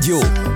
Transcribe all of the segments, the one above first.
就。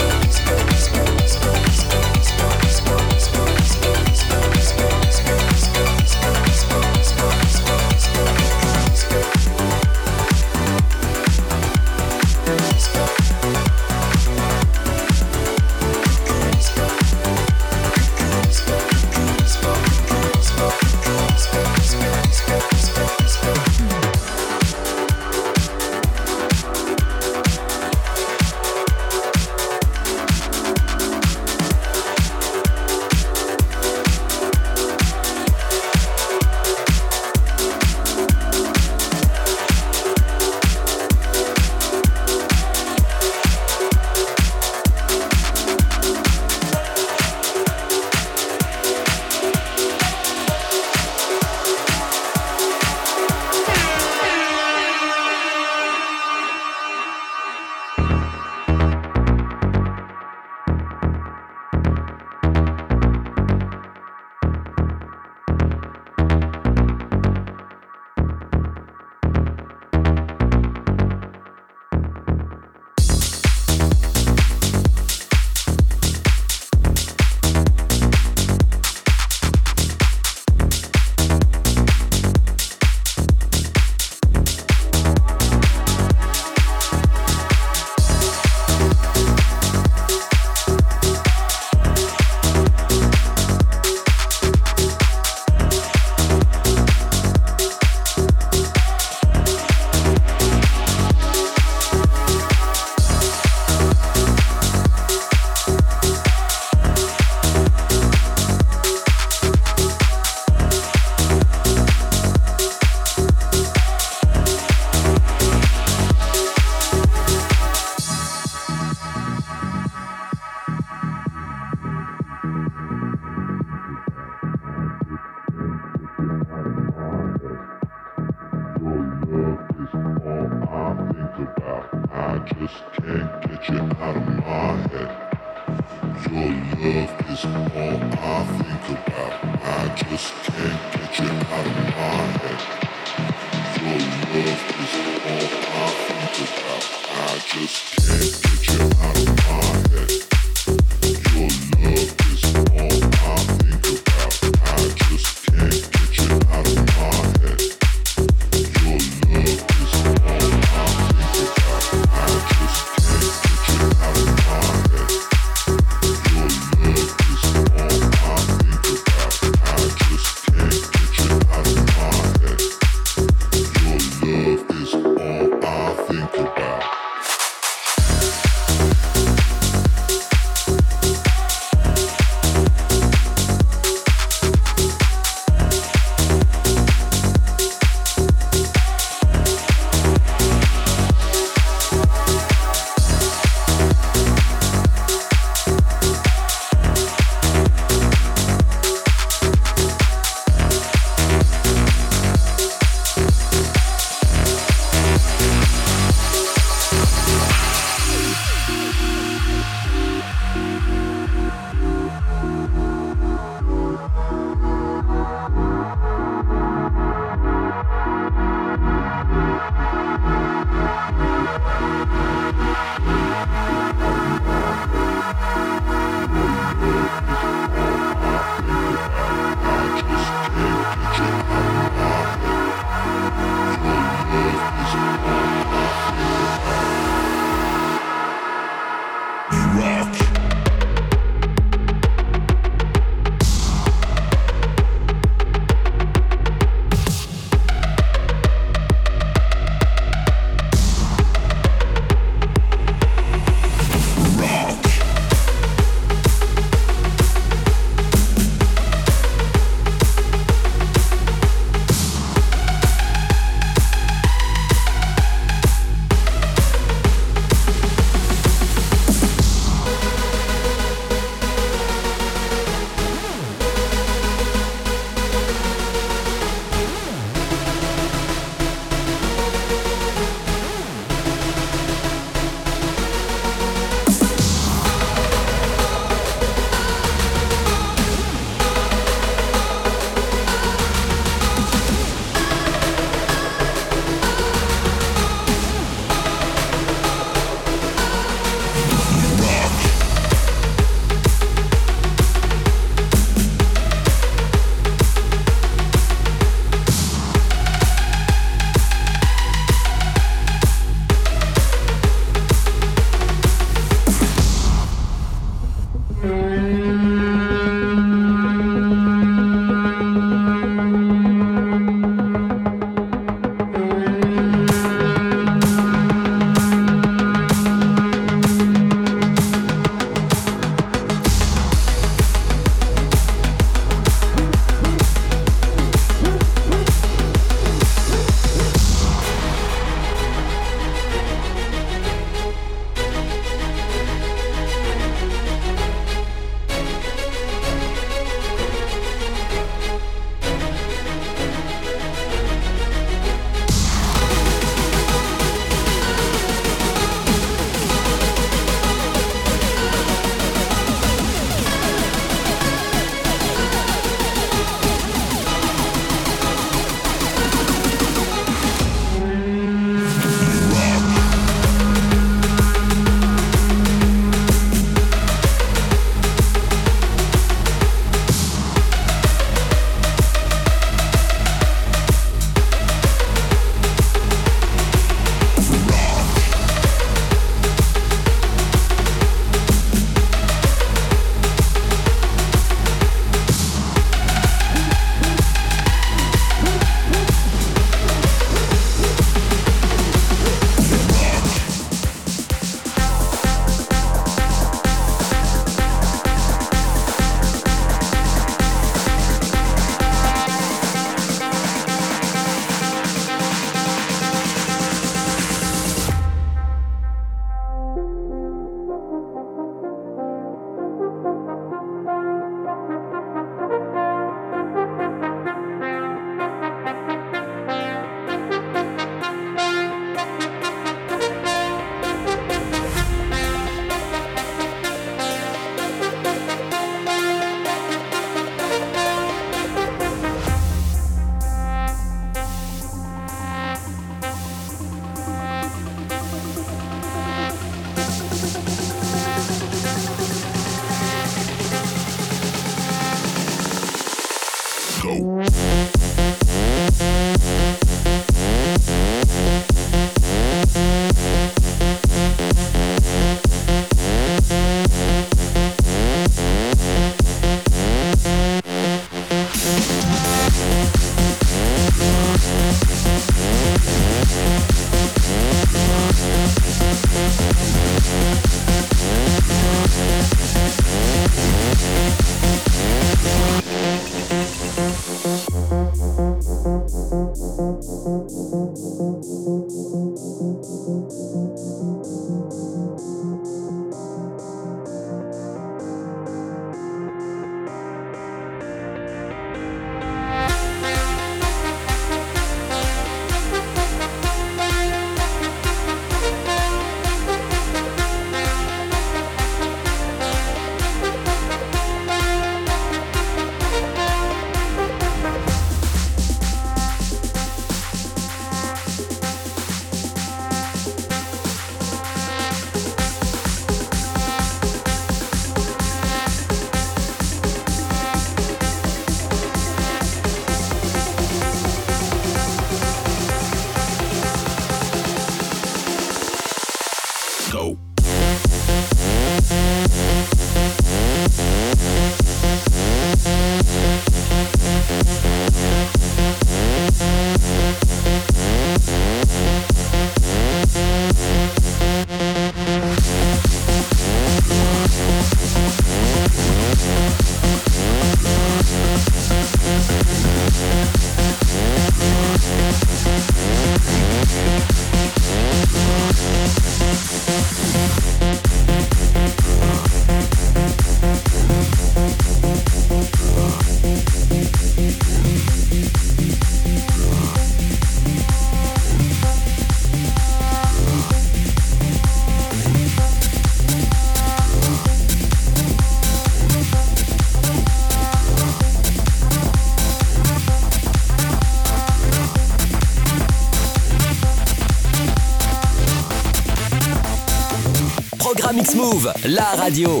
la radio.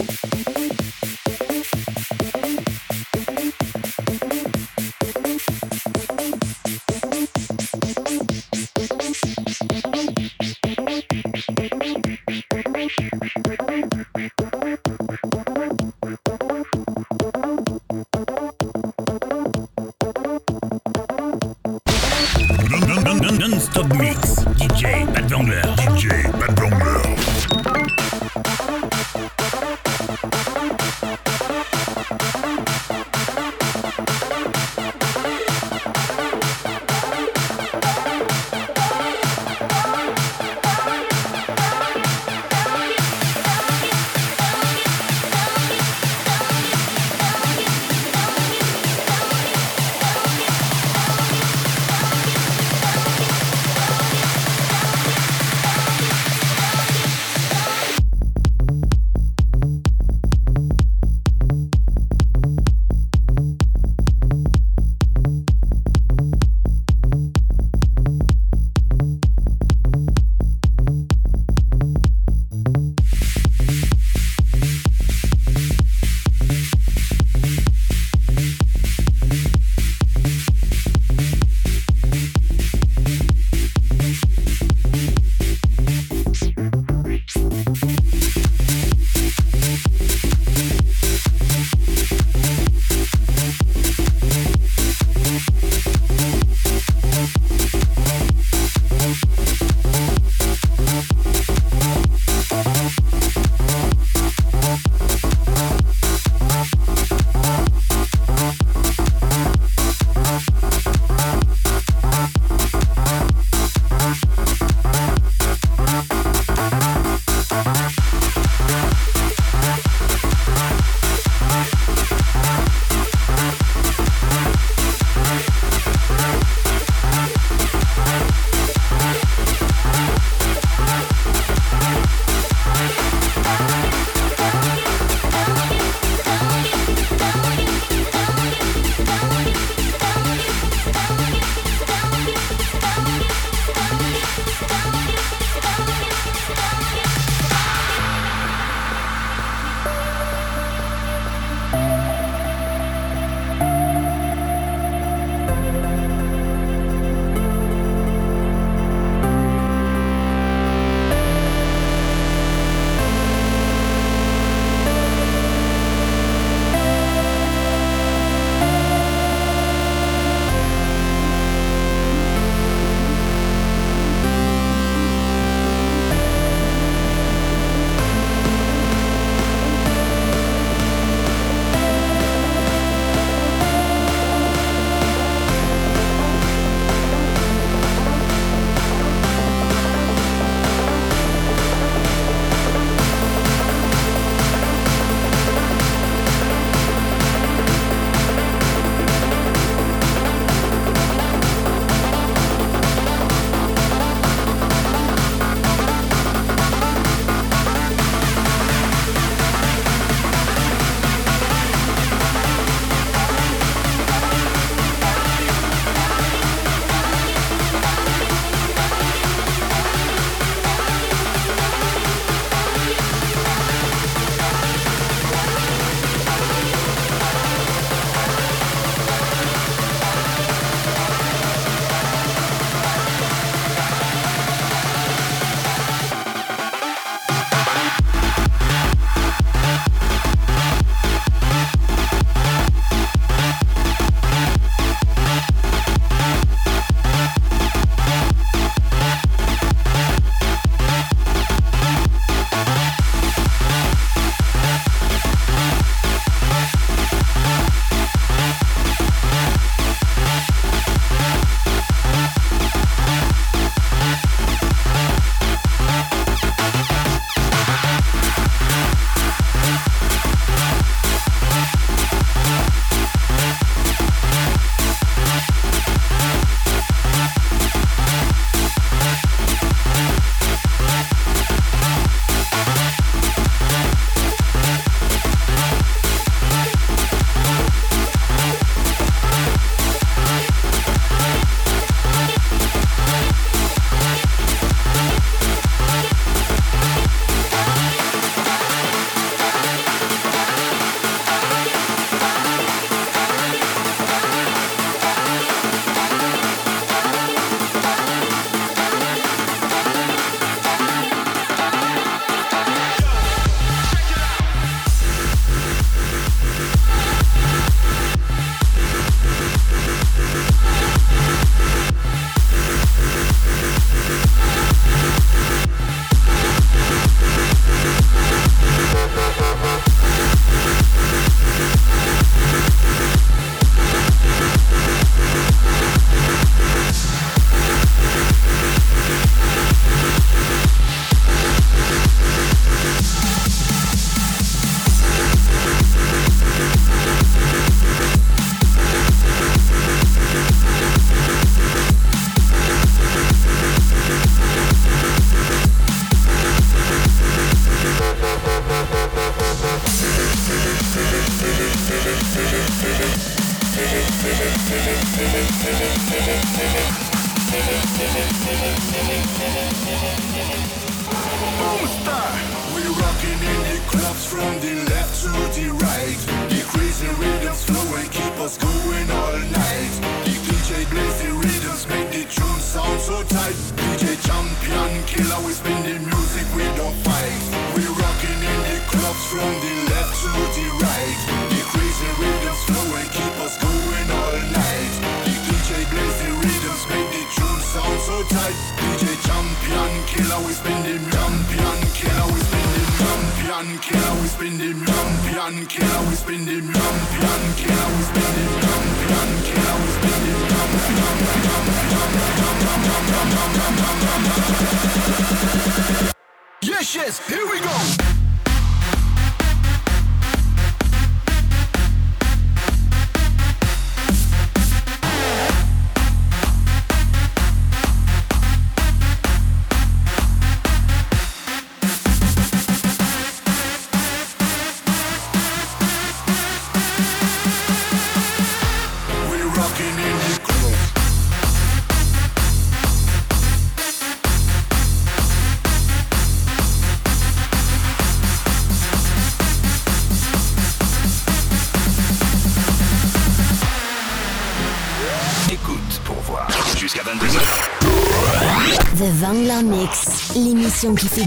qui fait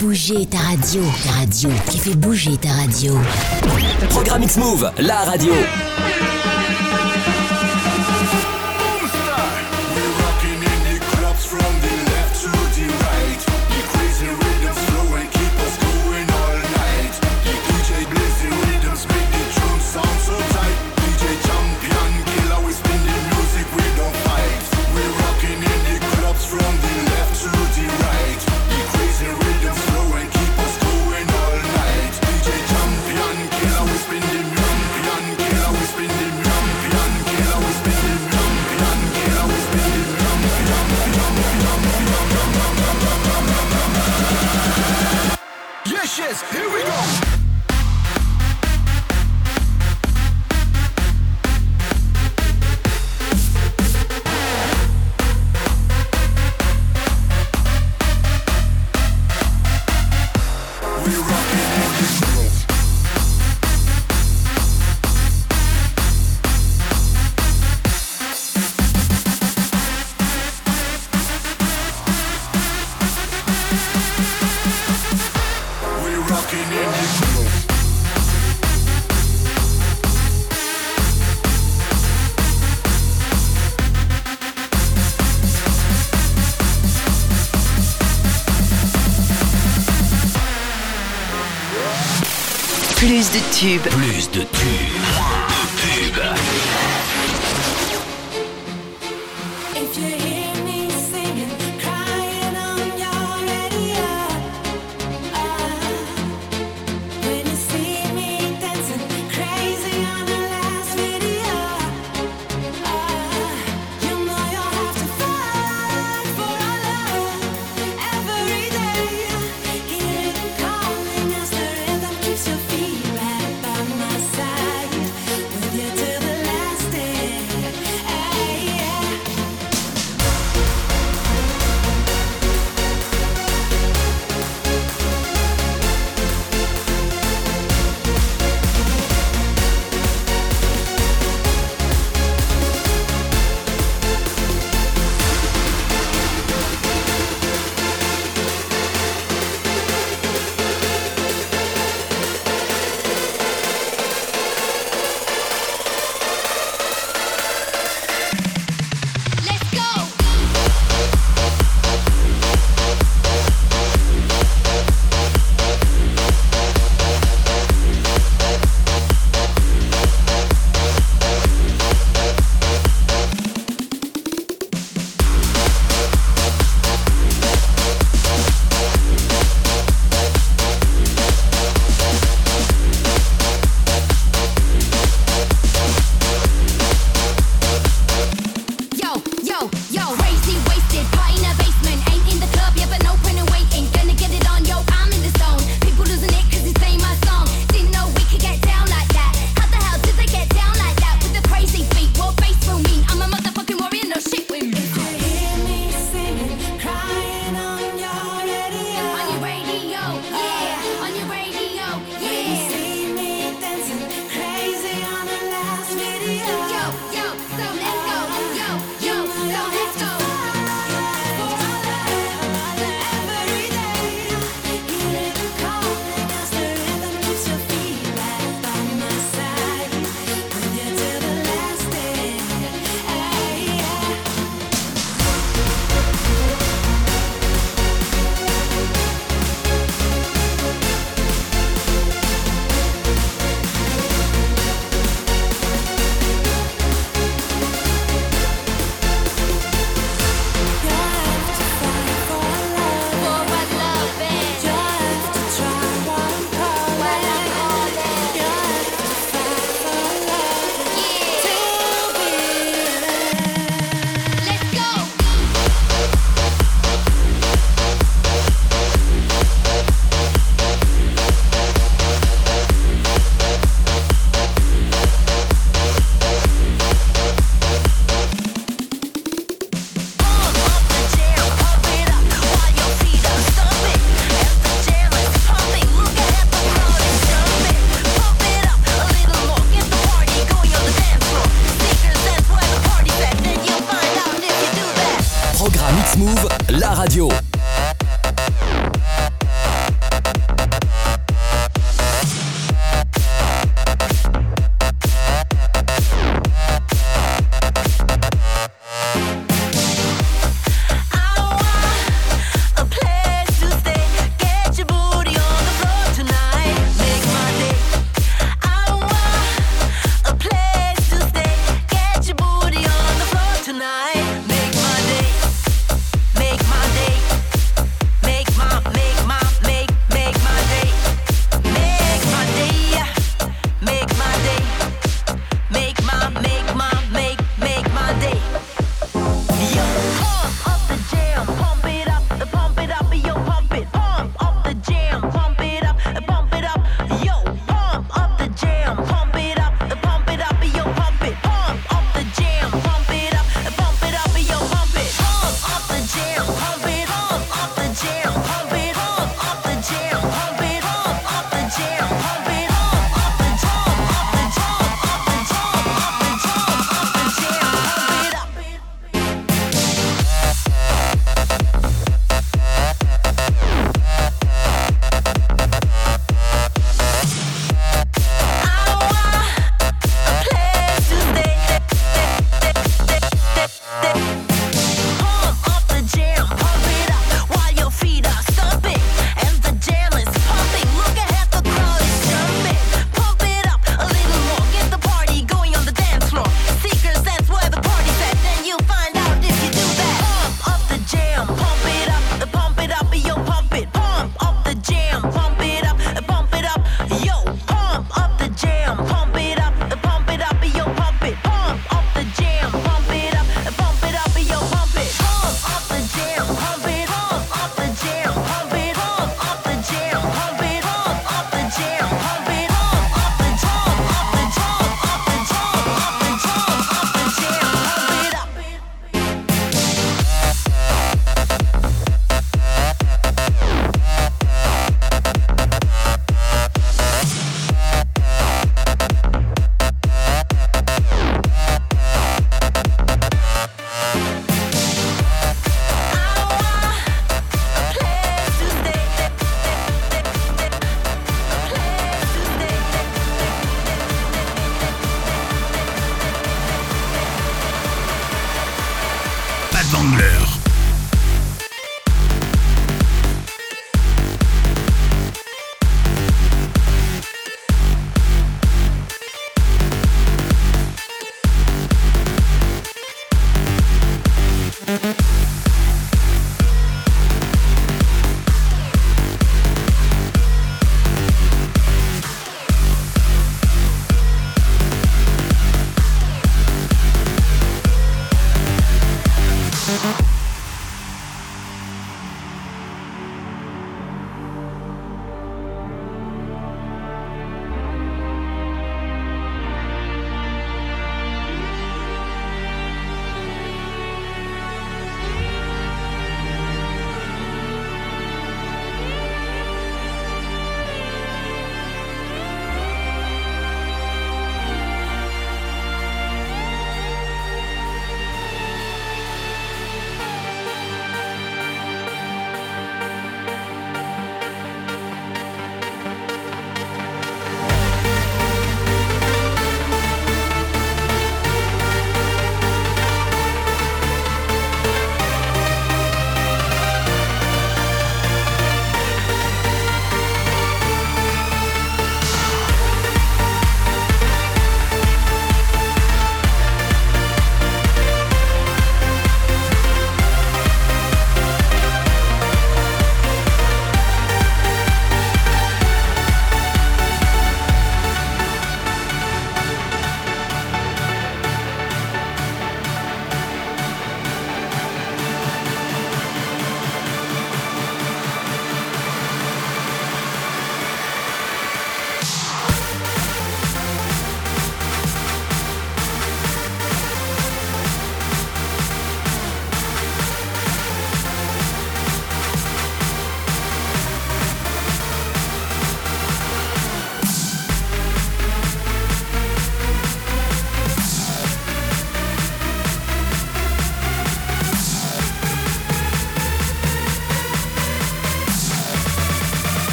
bouger ta radio. Ta radio qui fait bouger ta radio. Programme X-Move, la radio. Bye. Plus de tubes.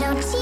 Don't you?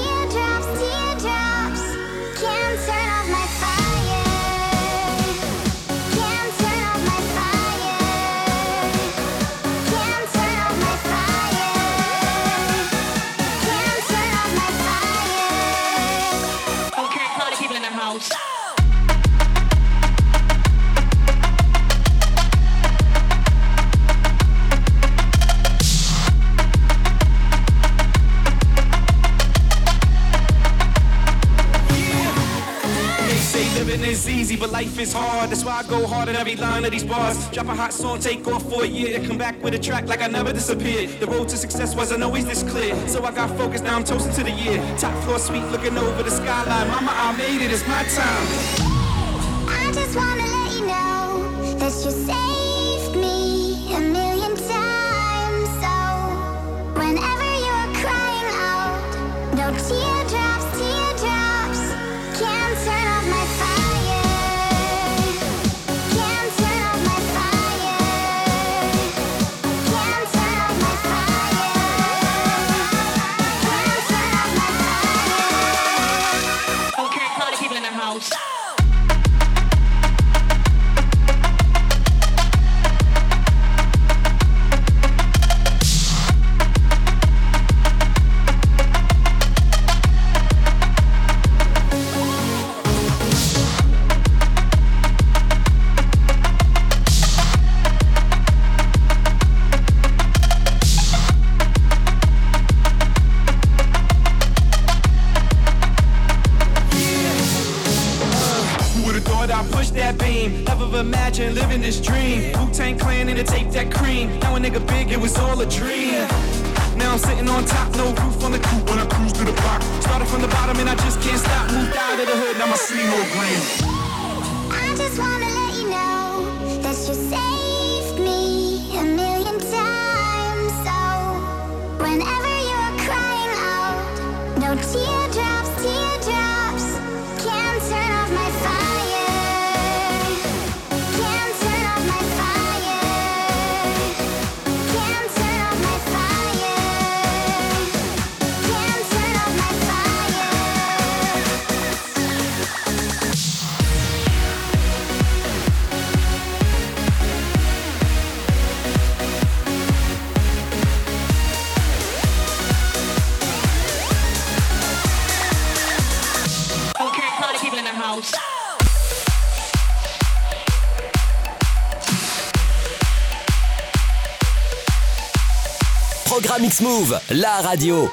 hard, that's why I go hard at every line of these bars. Drop a hot song, take off for a year, come back with a track like I never disappeared. The road to success wasn't always this clear, so I got focused, now I'm toasting to the year. Top floor suite, looking over the skyline. Mama, I made it, it's my time. I just wanna let you know that you living this dream. Wu Tang Clan and to take that cream. Now a nigga big, it was all a dream. Now I'm sitting on top, no roof on the coupe when I cruise through the block. Started from the bottom and I just can't stop. Moved out of the hood, now my sleeve all green. Mix Move, la radio.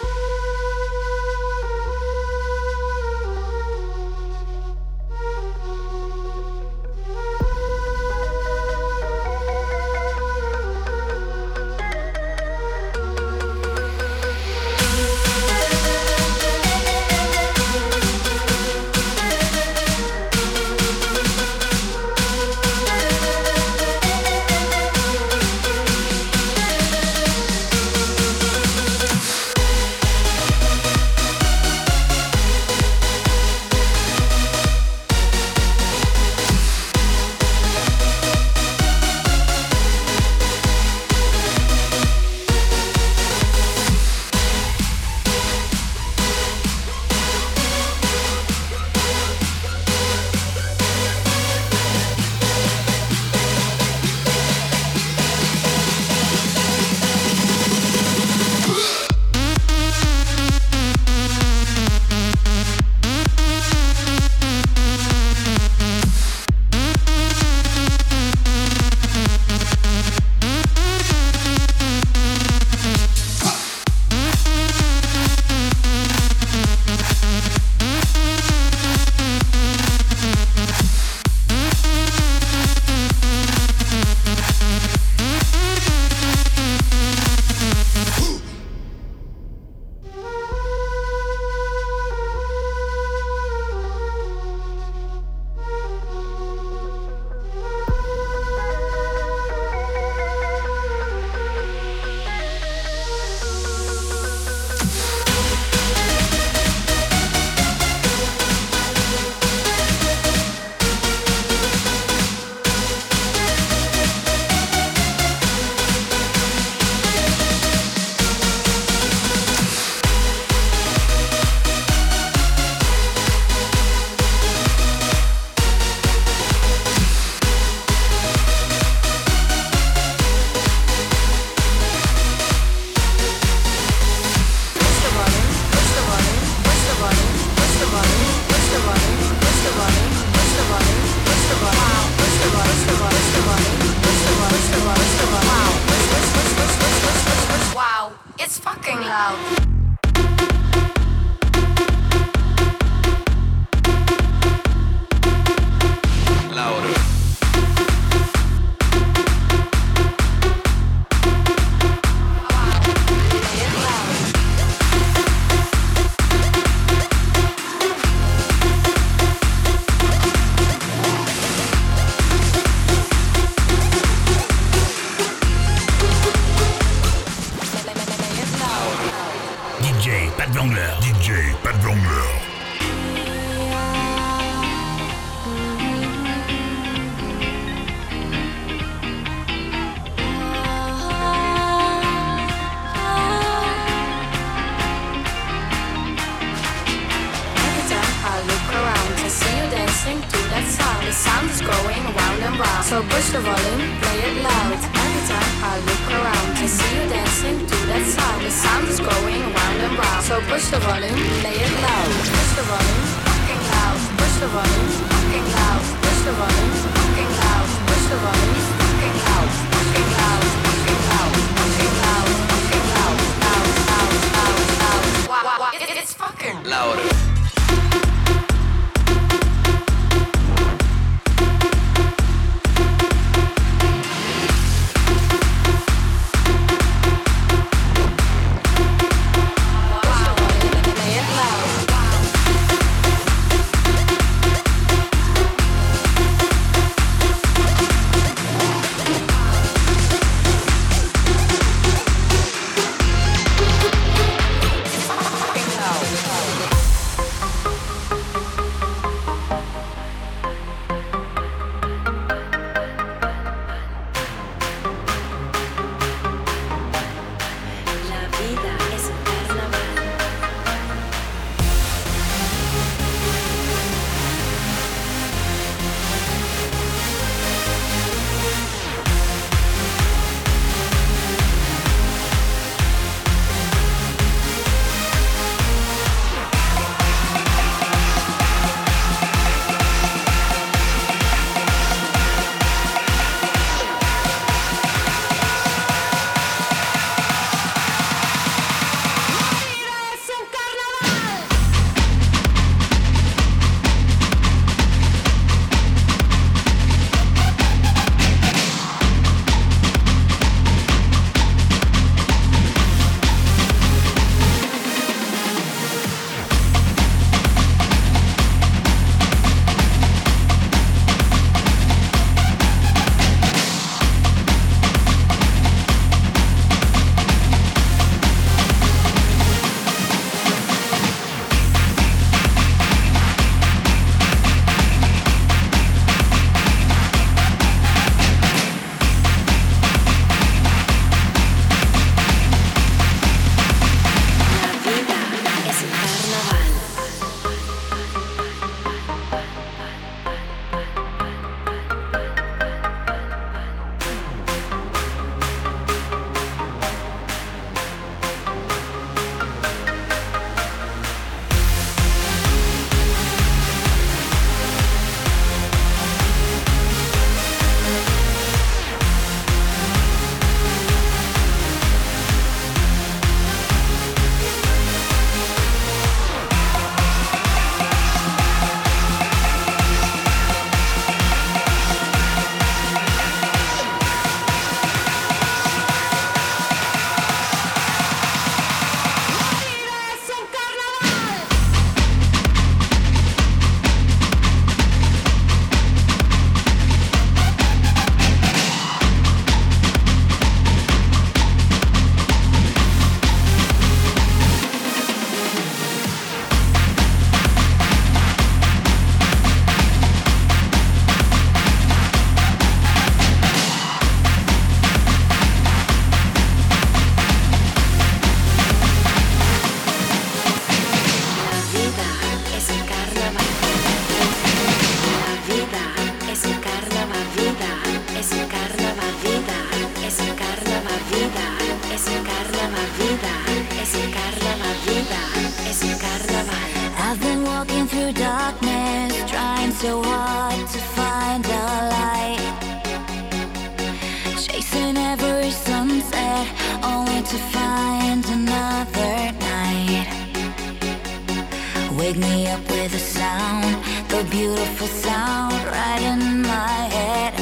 beautiful sound right in my head.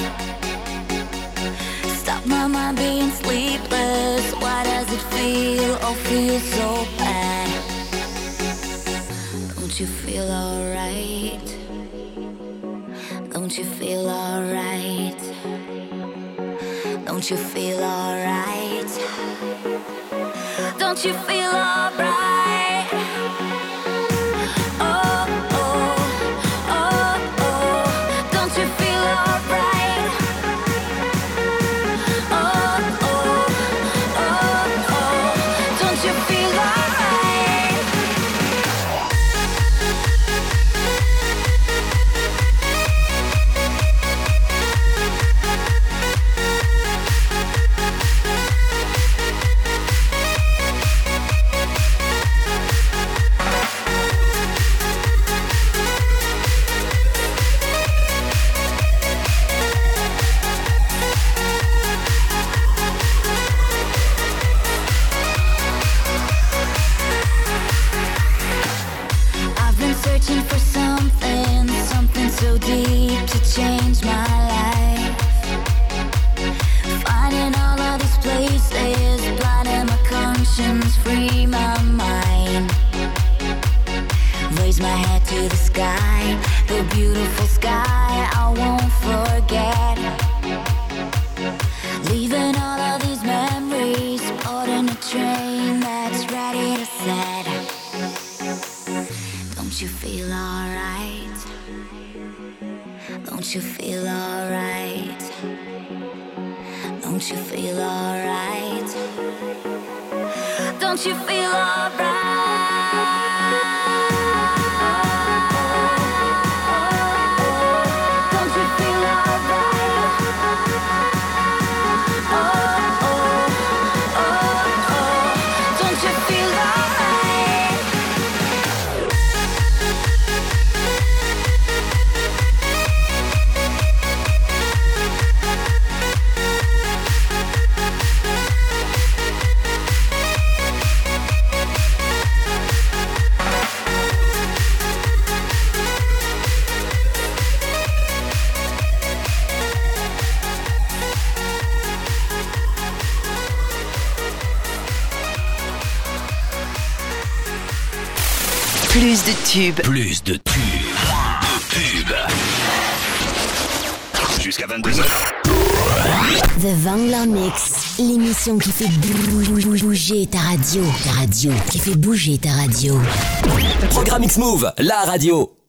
Stop my mind being sleepless. Why does it feel, oh, feel so bad? Don't you feel alright? Don't you feel alright? Don't you feel alright? Don't you feel alright? you feel alright? Plus de tubes. De Jusqu'à 22h. The Vangler Mix, l'émission qui fait bouger ta radio. Ta radio, qui fait bouger ta radio. Programme X-Move, la radio.